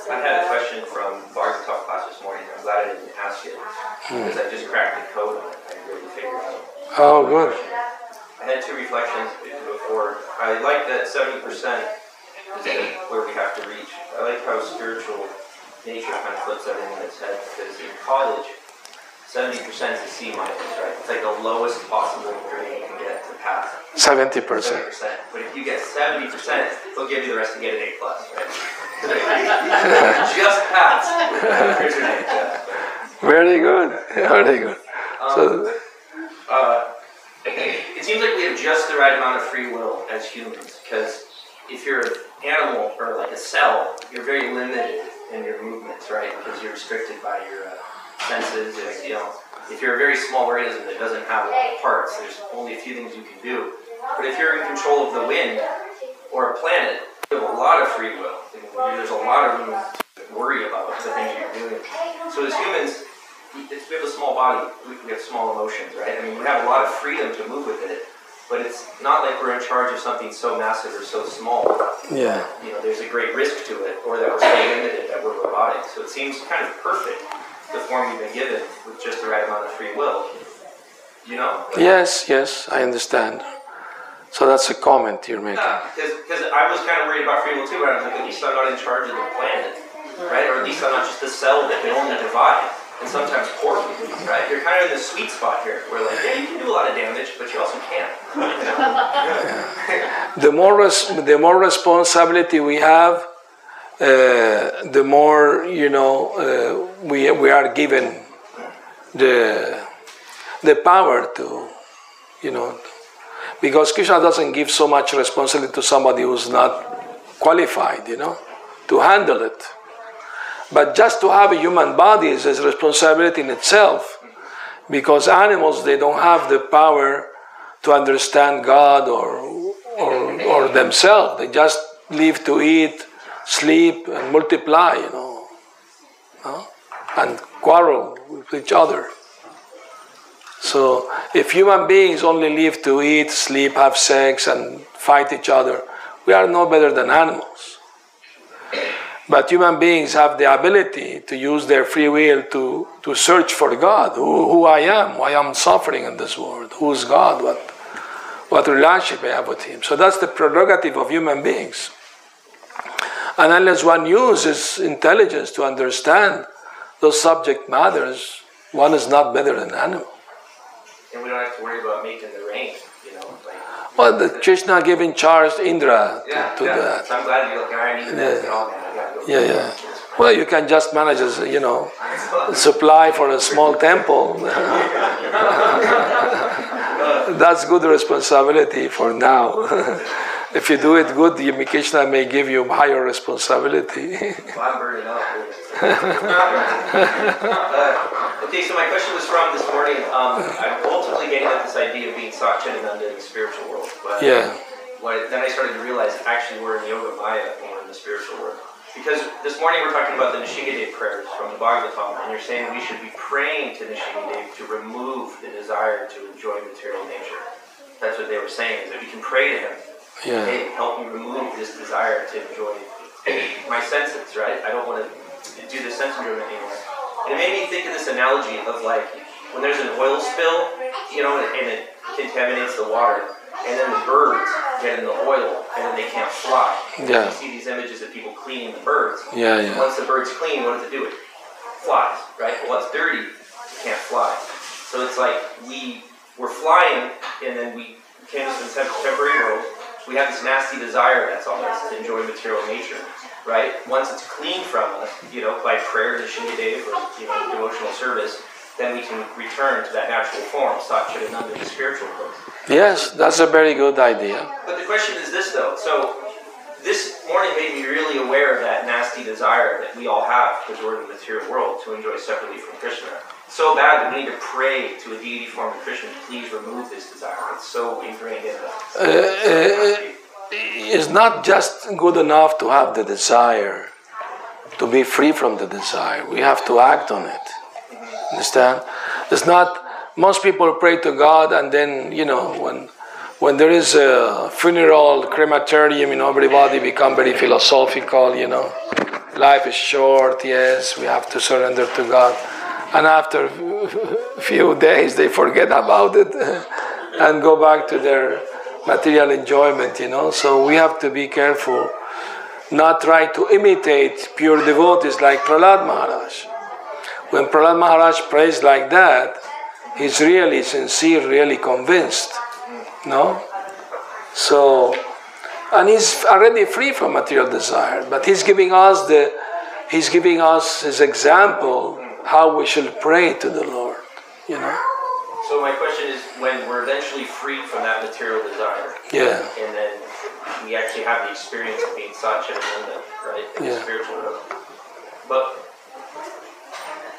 I had a question from Bard's talk class this morning. I'm glad I didn't ask it because I just cracked the code on it. I really figured it out. Oh, good. I had two reflections before. I like that 70% is where we have to reach. I like how spiritual nature kind of flips everything on its head because in college, 70% is a C minus, right? It's like the lowest possible grade you can get to pass. 70%. 70%. But if you get 70%, they'll give you the rest and get an A plus, right? Just pass. Here's your name, yeah. Very good. Very good. So, Uh, it seems like we have just the right amount of free will as humans because if you're animal or like a cell, you're very limited in your movements, right? Because you're restricted by your uh, senses. And, you know, if you're a very small organism that doesn't have a lot of parts, there's only a few things you can do. But if you're in control of the wind or a planet, you have a lot of free will. There's a lot of room to worry about the things you're doing. So as humans, we have a small body, we, we have small emotions, right? I mean, we have a lot of freedom to move with it, but it's not like we're in charge of something so massive or so small. yeah. You know, there's a great risk to it, or that we're so limited that we're robotic. So it seems kind of perfect, the form we've been given, with just the right amount of free will. You know? Yes, yes, I understand. So that's a comment you're making. Yeah, because I was kind of worried about free will too, but I was like, at least I'm not in charge of the planet, right? Or at least I'm not just a cell that can only divide and sometimes poorly, right? You're kind of in the sweet spot here, where like, yeah, you can do a lot of damage, but you also can't. You know? The more, res- the more responsibility we have, uh, the more, you know, uh, we, we are given the, the power to, you know, because Krishna doesn't give so much responsibility to somebody who's not qualified, you know, to handle it. But just to have a human body is a responsibility in itself, because animals they don't have the power to understand God or or, or themselves. They just live to eat, sleep, and multiply, you know, no? and quarrel with each other. So if human beings only live to eat, sleep, have sex, and fight each other, we are no better than animals. But human beings have the ability to use their free will to, to search for God, who, who I am, why I'm suffering in this world, who's God, what, what relationship I have with Him. So that's the prerogative of human beings. And unless one uses intelligence to understand those subject matters, one is not better than animal. And we don't have to worry about making the rain, Well, the Krishna giving charge Indra to, yeah, to yeah. that. So I'm glad you're like, all right, I need this and all that. Yeah, yeah. Well, you can just manage, as, you know, supply for a small temple. That's good responsibility for now. if you do it good, the Krishna may give you higher responsibility. Well, I'm burning up. okay, so my question was from this morning. Um, I'm ultimately getting at this idea of being Satchitananda in the spiritual world. But yeah, what, then I started to realize actually we're in Yoga Maya and we're in the spiritual world. Because this morning we're talking about the Nrsimhadev prayers from the Bhagavatam, and you're saying we should be praying to Nrsimhadev to remove the desire to enjoy material nature. That's what they were saying, is that we can pray to him yeah, hey, help me remove this desire to enjoy my senses, right? I don't want to do the sense enjoyment anymore. And it made me think of this analogy of like when there's an oil spill, you know, and, it contaminates the water, and then the birds get in the oil, and then they can't fly. Yeah. You see these images of people cleaning the birds. yeah, yeah. Once the bird's clean, what does it do? It flies, right? But once dirty, it can't fly. So it's like we were flying, and then we came to some temp- temporary world. We have this nasty desire that's on us to enjoy material nature, right? Once it's clean from us, you know, by prayer to Shingadev or you know devotional service, then we can return to that natural form, Satchitananda, the spiritual world. Yes, that's a very good idea. But the question is this though. So this morning made me really aware of that nasty desire that we all have because we're in the material world to enjoy separately from Krishna. So bad that we need to pray to a deity form of Krishna, please remove this desire. It's so ingrained in us. Uh, uh, it's not just good enough to have the desire, to be free from the desire. We have to act on it. Understand? It's not. Most people pray to God, and then you know when when there is a funeral, crematorium, you know, everybody become very philosophical. You know, life is short. Yes, we have to surrender to God, and after a few days they forget about it and go back to their material enjoyment. You know, so we have to be careful, not try to imitate pure devotees like Prahlad Maharaj. When Prahlad Maharaj prays like that, he's really sincere, really convinced. No? So, and he's already free from material desire, but he's giving us the, he's giving us his example how we should pray to the Lord. You know? So my question is, when we're eventually freed from that material desire, Yeah. and then we actually have the experience of being Satchitananda, right? In the spiritual realm, But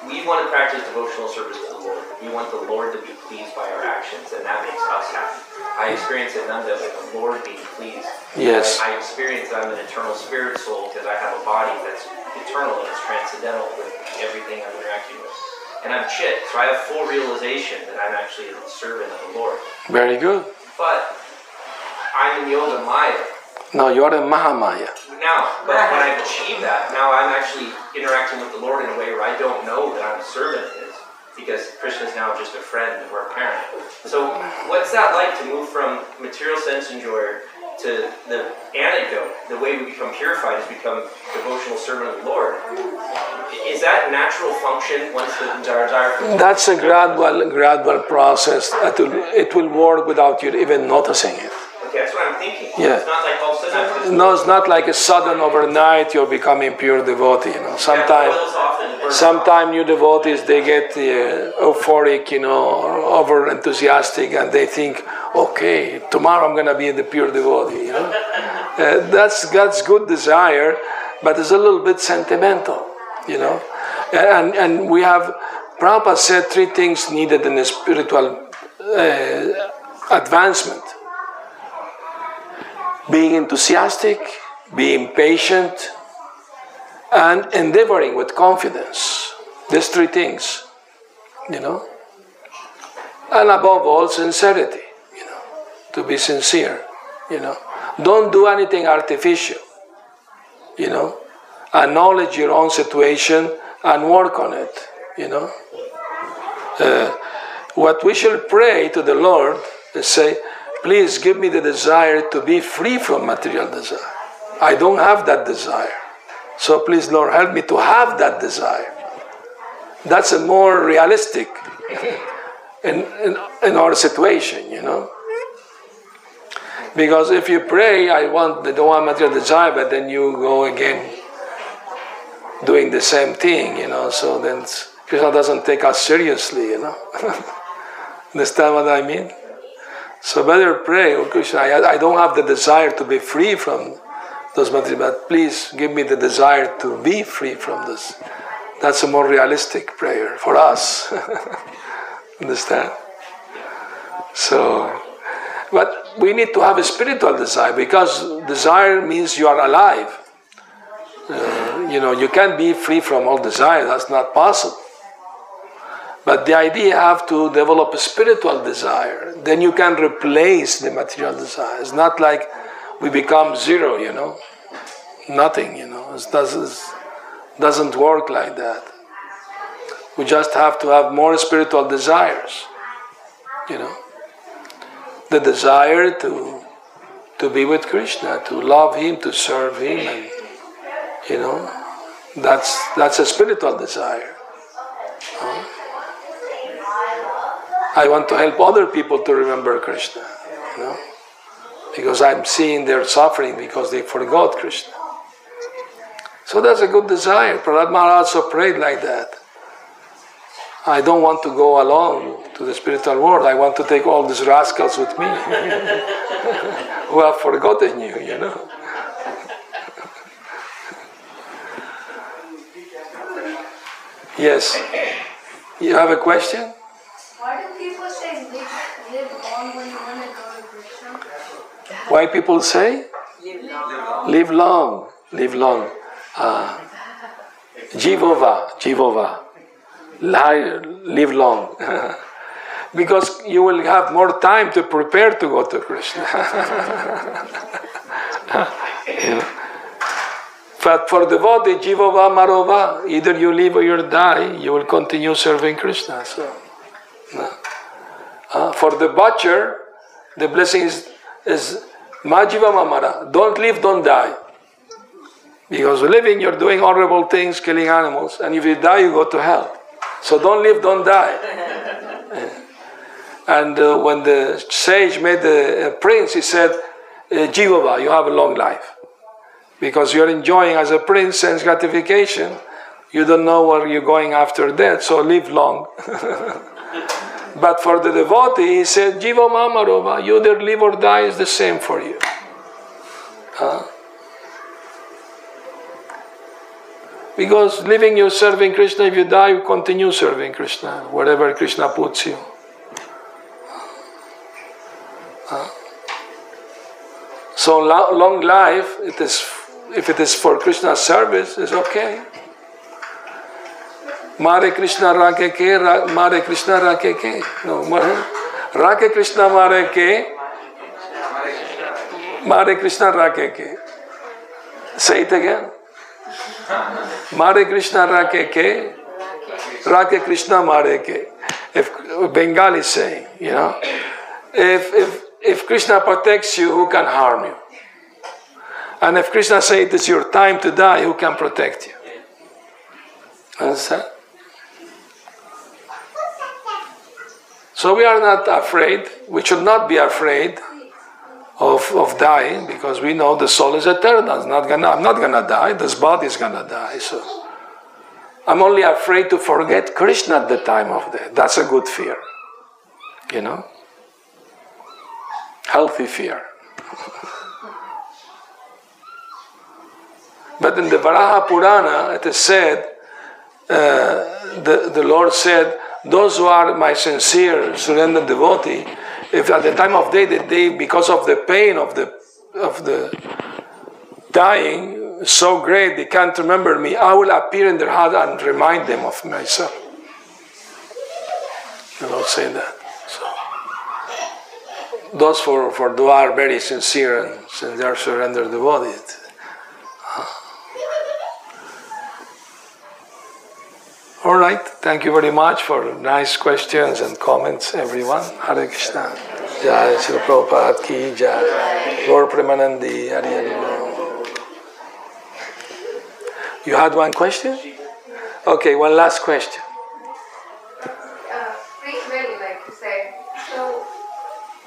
we want to practice devotional service Lord. We want the Lord to be pleased by our actions, and that makes us happy. I experience it Nanda with the Lord being pleased. Yes. I, I experience that I'm an eternal spirit soul because I have a body that's eternal and it's transcendental with everything I'm interacting with. And I'm chit, so I have full realization that I'm actually a servant of the Lord. Very good. But I'm in yoga maya No, you're a Mahamaya. now. But when I've achieved that, now I'm actually interacting with the Lord in a way where I don't know that I'm a servant because Krishna is now just a friend or a parent. So what's that like to move from material sense enjoyer to the antidote? The way we become purified is become devotional servant of the Lord. Is that natural function once the desire That's a gradual, gradual process. It will, it will work without you even noticing it. That's what I'm thinking. Yeah. It's not like all of a sudden to No, it's not like a sudden overnight you're becoming pure devotee. You know, sometimes, boils off and burns sometimes new devotees they get uh, euphoric, you know, or over enthusiastic, and they think, okay, tomorrow I'm gonna be the pure devotee. You know, uh, that's God's good desire, but it's a little bit sentimental. You know, and and we have Prabhupada said three things needed in a spiritual uh, advancement being enthusiastic, being patient, and endeavoring with confidence. These three things, you know. And above all, sincerity, you know, to be sincere, you know. Don't do anything artificial, you know. Acknowledge your own situation and work on it, you know. Uh, what we should pray to the Lord is say, please give me the desire to be free from material desire. I don't have that desire. So please, Lord, help me to have that desire. That's a more realistic in, in, in our situation, you know. Because if you pray, I want, I don't want material desire, but then you go again doing the same thing, you know, so then Krishna doesn't take us seriously, you know. Understand what I mean? So better pray, oh Krishna, I, I don't have the desire to be free from those material, but please give me the desire to be free from this. That's a more realistic prayer for us. Understand? So, but we need to have a spiritual desire because desire means you are alive. Uh, you know, you can't be free from all desire, that's not possible. But the idea you have to develop a spiritual desire. Then you can replace the material desire. It's not like we become zero, you know, nothing, you know. It doesn't, doesn't work like that. We just have to have more spiritual desires, you know. The desire to to be with Krishna, to love Him, to serve Him, and you know, that's that's a spiritual desire. I want to help other people to remember Krishna, you know, because I'm seeing their suffering because they forgot Krishna. So that's a good desire. Prahlad Maharaj also prayed like that. I don't want to go alone to the spiritual world. I want to take all these rascals with me who have forgotten you, you know. yes. You have a question? Why people say? Live long. Live long. Live long. Uh, Jivova. Live long. because you will have more time to prepare to go to Krishna. You. But for devotee, Jivova Marova, either you live or you die, you will continue serving Krishna. So. Uh, for the butcher, the blessing is, is Majiva Mamara. Don't live, don't die. Because living, you're doing horrible things, killing animals, and if you die, you go to hell. So don't live, don't die. and uh, when the sage made the uh, prince, he said, uh, Jivava, you have a long life. Because you're enjoying as a prince sense gratification, you don't know where you're going after death, so live long. but for the devotee, he said, Jiva Mamarova, you either live or die is the same for you. Huh? Because living, you're serving Krishna. If you die, you continue serving Krishna, wherever Krishna puts you. Huh? So lo- long life, it is, if it is for Krishna's service, is okay. मारे कृष्णा राके के रा, मारे कृष्णा राके के no राके कृष्णा मारे के मारे कृष्णा राके के। सही थे क्या? मारे कृष्णा राके के राके कृष्णा मारे के। If Bengal say you know if if if Krishna protects you who can harm you and if Krishna say it your time to die who can protect you sir So we are not afraid, we should not be afraid of, of dying because we know the soul is eternal. It's not gonna, I'm not gonna die, this body is gonna die. So I'm only afraid to forget Krishna at the time of death. That's a good fear. You know? Healthy fear. but in the Varaha Purana, it is said, uh, the, the Lord said, those who are my sincere surrendered devotee, if at the time of day that they, because of the pain of the of the dying so great they can't remember me, I will appear in their heart and remind them of myself. The Lord say that. So those for, for who are very sincere and sincere surrendered devotees. Uh, All right, thank you very much for nice questions and comments, everyone. Hare Krishna. Jai Sri Prabhupada ki Jai. Lord Premanandi, You had one question? Okay, one last question. Uh, Free will, like you said. So,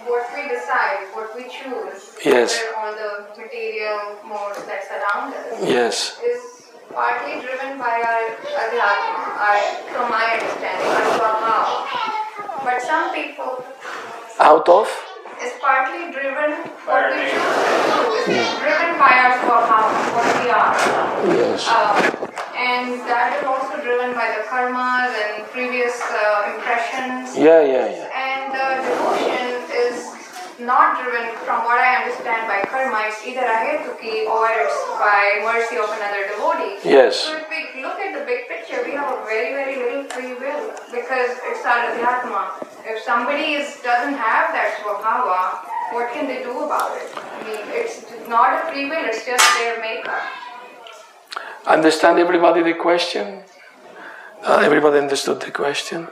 what we decide, what we choose, Yes. on the material modes that surround us, Yes. is partly driven by our adhyatma, our, from my understanding, our swabhava. But some people, Out of? is partly driven, what we choose to is driven by our swabhava, what we are. Yes. Uh, and that is also driven by the karmas and previous uh, impressions. Yeah, yeah, yeah. And the devotion is not driven, from what I understand, by karma. It's either ahetuki or it's by mercy of another devotee. Yes. So if we look at the big picture, we have a very, very little free will because it's our adhyatma. If somebody is, doesn't have that swabhava, what can they do about it? I mean, it's not a free will, it's just their makeup. Understand everybody the question? Uh, everybody understood the question?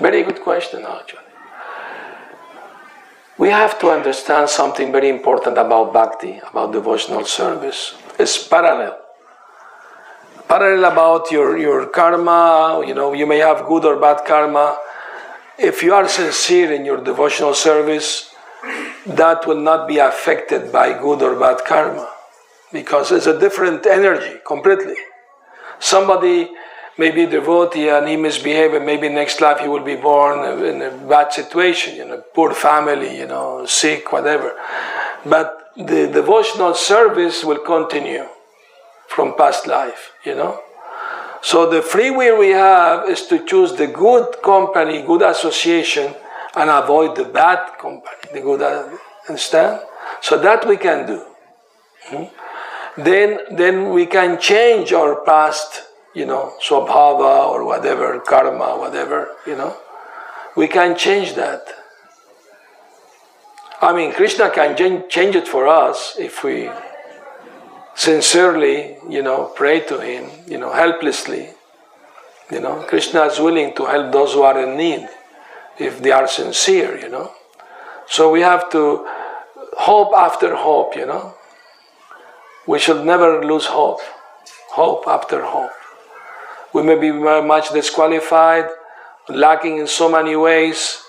Very good question, actually. We have to understand something very important about bhakti, about devotional service. It's parallel. Parallel about your, your karma, you know, you may have good or bad karma. If you are sincere in your devotional service, that will not be affected by good or bad karma because it's a different energy completely. Somebody may be devotee and he misbehave, and maybe next life he will be born in a bad situation, in a poor family, you know, sick, whatever. But the devotional service will continue from past life, you know. So the free will we have is to choose the good company, good association, and avoid the bad company, the good. Understand? So that we can do. Hmm? Then, then we can change our past, you know, swabhava or whatever, karma, whatever, you know. We can change that. I mean, Krishna can change it for us if we sincerely, you know, pray to Him, you know, helplessly. You know, Krishna is willing to help those who are in need if they are sincere, you know. So we have to hope after hope, you know. We should never lose hope. Hope after hope. We may be very much disqualified, lacking in so many ways,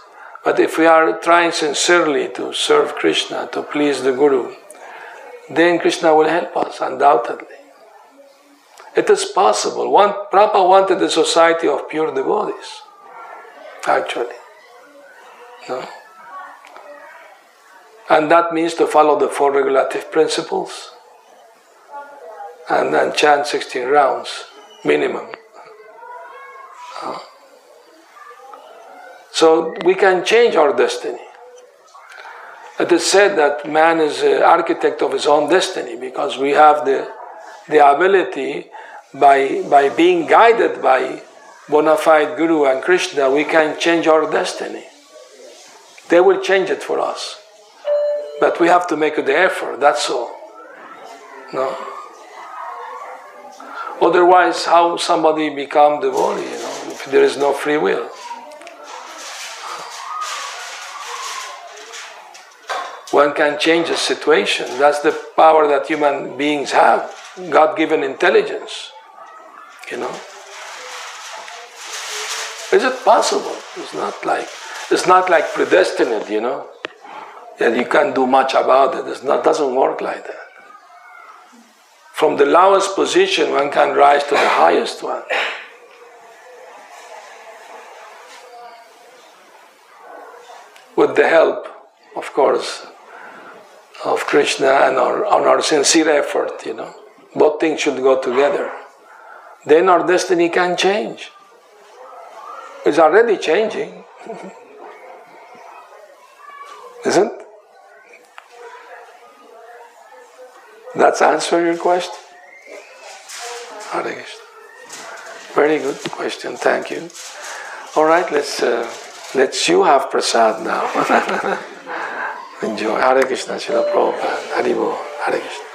but if we are trying sincerely to serve Krishna, to please the Guru, then Krishna will help us, undoubtedly. It is possible. One, Prabhupada wanted a society of pure devotees, actually. No? And that means to follow the four regulative principles and then chant 16 rounds minimum. So we can change our destiny. It is said that man is an architect of his own destiny because we have the, the ability by, by being guided by bona fide Guru and Krishna, we can change our destiny. They will change it for us. But we have to make the effort, that's all. No? Otherwise, how somebody become devotee, you know, there is no free will? One can change a situation. That's the power that human beings have. God given intelligence. You know? Is it possible? It's not like it's not like predestined, you know. That you can't do much about it. It's not doesn't work like that. From the lowest position one can rise to the highest one. With the help, of course, of Krishna and our, on our sincere effort, you know. Both things should go together. Then our destiny can change. It's already changing. Isn't? That's answer your question. Hare. Very good question. Thank you. All right, let's uh, let's you have prasad now. Enjoy. Hare Krishna, Srila Prabhupada. Hare Krishna.